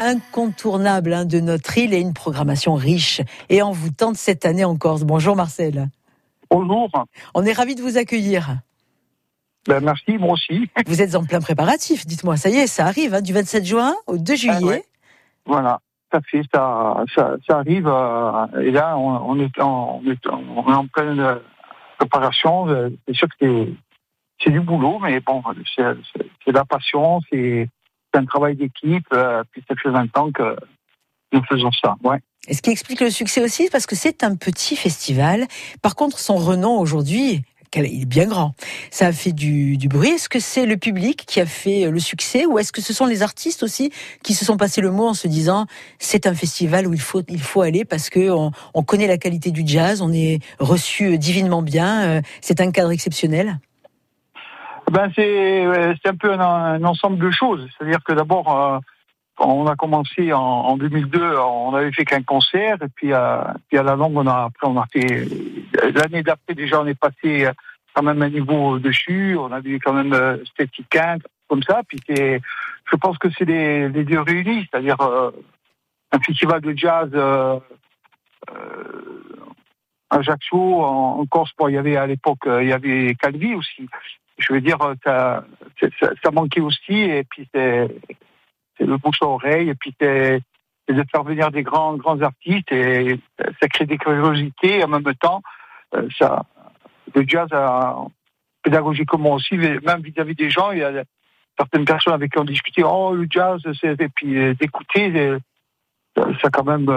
incontournable hein, de notre île et une programmation riche et envoûtante cette année en Corse. Bonjour Marcel. Bonjour. On est ravis de vous accueillir. Ben, merci, moi aussi. Vous êtes en plein préparatif, dites-moi, ça y est, ça arrive, hein, du 27 juin au 2 juillet. Voilà, ça fait, ça, ça, ça arrive, euh, et là, on, on est en, on, est, on est en pleine euh, préparation. Euh, C'est sûr que c'est- du boulot, mais bon, c'est de la passion, c'est c'est un travail d'équipe, euh, puis ça fait 20 ans que nous faisons ça, ouais. Et ce qui explique le succès aussi, parce que c'est un petit festival. Par contre, son renom aujourd'hui, il est bien grand. Ça a fait du, bruit. Est-ce que c'est le public qui a fait le succès ou est-ce que ce sont les artistes aussi qui se sont passés le mot en se disant c'est un festival où il faut, il faut aller parce que on, on connaît la qualité du jazz, on est reçu divinement bien, euh, c'est un cadre exceptionnel? Ben c'est euh, c'est un peu un, un ensemble de choses. C'est-à-dire que d'abord, euh, on a commencé en, en 2002, on avait fait qu'un concert, et puis, euh, puis à la longue, on a après on a fait l'année d'après déjà, on est passé quand même un niveau dessus. On a vu quand même euh, 15, comme ça. Puis je pense que c'est les, les deux réunis, c'est-à-dire euh, un festival de jazz. Euh, à Ajaccio, en, en Corse, bon, il y avait à l'époque, il y avait Calvi aussi je veux dire, ça, ça, ça manquait aussi, et puis c'est le bouche à oreille, et puis c'est de faire venir des grands grands artistes, et ça crée des curiosités, et en même temps, euh, ça, le jazz, a, pédagogiquement aussi, même vis-à-vis des gens, il y a certaines personnes avec qui on discutait, oh, le jazz, et puis euh, d'écouter, euh, ça, quand même,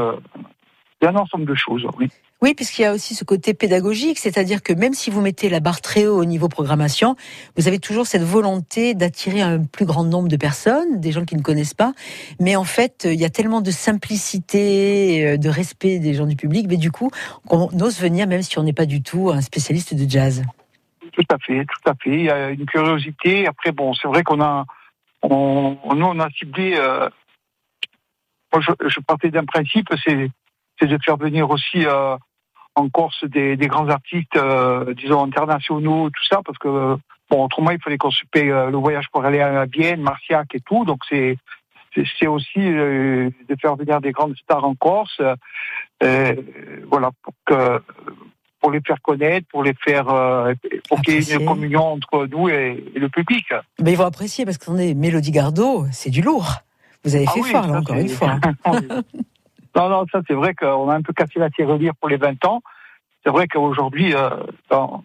euh, il y a un ensemble de choses, oui. Oui, puisqu'il y a aussi ce côté pédagogique, c'est-à-dire que même si vous mettez la barre très haut au niveau programmation, vous avez toujours cette volonté d'attirer un plus grand nombre de personnes, des gens qui ne connaissent pas. Mais en fait, il y a tellement de simplicité, euh, de respect des gens du public, mais du coup, on ose venir même si on n'est pas du tout un spécialiste de jazz. Tout à fait, tout à fait. Il y a une curiosité. Après, bon, c'est vrai qu'on a, on, nous, on a ciblé. Euh, moi, je, je partais d'un principe, c'est, c'est de faire venir aussi euh, en Corse des, des grands artistes, euh, disons internationaux, tout ça, parce que bon, autrement, il fallait qu'on se paye euh, le voyage pour aller à Vienne, Marciac et tout. Donc, c'est, c'est, aussi euh, de faire venir des grandes stars en Corse, euh, voilà, pour que pour les faire connaître, pour les faire, euh, pour qu'il y ait une communion entre nous et, et le public. Mais ils vont apprécier parce qu'on est Mélodie Gardot, c'est du lourd. Vous avez Ah fait oui, fort, là, ça, encore une fois. non, non, ça c'est vrai qu'on a un peu cassé la tirelire pour les 20 ans. C'est vrai qu'aujourd'hui, euh, dans,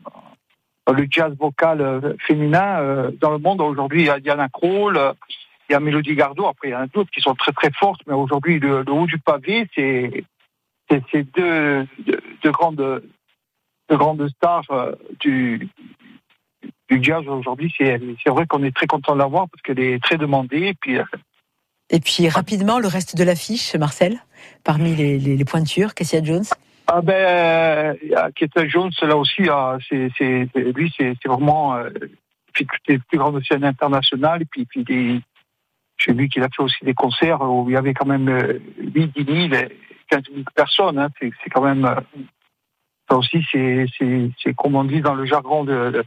le jazz vocal euh, féminin, euh, dans le monde, aujourd'hui, il y a Diana Krall, euh, il y a Mélodie Gardot, après il y en a d'autres qui sont très très fortes, mais aujourd'hui, le, le haut du pavé, c'est c'est deux, deux, deux grandes, deux grandes stars euh, du, du jazz aujourd'hui. C'est c'est vrai qu'on est très content de l'avoir parce qu'elle est très demandée. Et puis, euh, Et puis rapidement, le reste de l'affiche, Marcel, parmi les, pointures, Cassia Jones. Ah ben, euh, il y a Keita Jones, là aussi, ah, c'est, lui, c'est, vraiment euh, les plus grandes scènes internationales. Et puis, puis des, j'ai vu a fait aussi des concerts où il y avait quand même euh, 8, 10 000, 15 000 personnes. Hein, c'est, quand même... euh, ça aussi, c'est, c'est, comme on dit dans le jargon de-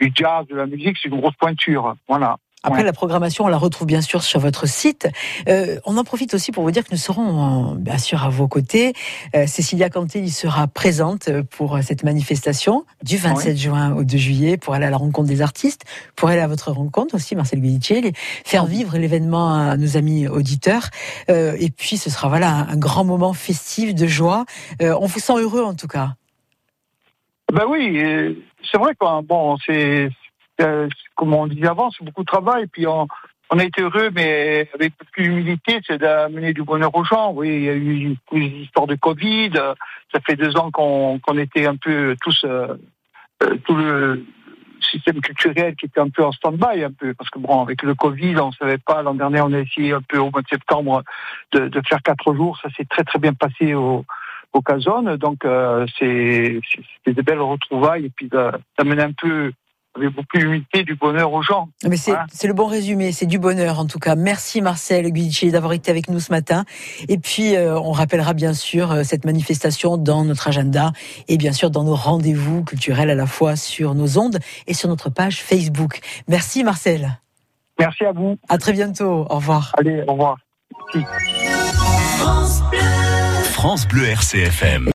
du jazz, de la musique, c'est une grosse pointure. Voilà. Après, Ouais. la programmation, on la retrouve bien sûr sur votre site. Euh, on en profite aussi pour vous dire que nous serons euh, bien sûr à vos côtés. Euh, Cécilia Cantel sera présente pour cette manifestation du 27 juin au 2 juillet pour aller à la rencontre des artistes, pour aller à votre rencontre aussi, Marcel Guidicelli, faire vivre l'événement à nos amis auditeurs. Euh, et puis, ce sera voilà un grand moment festif de joie. Euh, on vous sent heureux en tout cas. Ben oui, euh, c'est vrai que bon, c'est euh, comme on disait avant, c'est beaucoup de travail. Puis on, on a été heureux, mais avec beaucoup d'humilité, c'est d'amener du bonheur aux gens. Oui, il y a eu des histoires de Covid. euh, Ça fait deux ans qu'on était un peu tous euh, euh, tout le système culturel qui était un peu en stand-by un peu parce que bon avec le Covid on savait pas l'an dernier on a essayé un peu au mois de septembre de, de faire quatre jours ça s'est très très bien passé au au Casone. Donc, euh, c'est des belles retrouvailles et puis d'amener un peu, avec beaucoup d'humilité, du bonheur aux gens. Mais c'est Voilà. c'est le bon résumé, c'est du bonheur en tout cas. Merci Marcel Guidici d'avoir été avec nous ce matin. Et puis euh, on rappellera bien sûr euh, cette manifestation dans notre agenda et bien sûr dans nos rendez-vous culturels à la fois sur nos ondes et sur notre page Facebook. Merci Marcel. Merci à vous. À très bientôt. Au revoir. Allez, au revoir. Merci. France Bleu RCFM.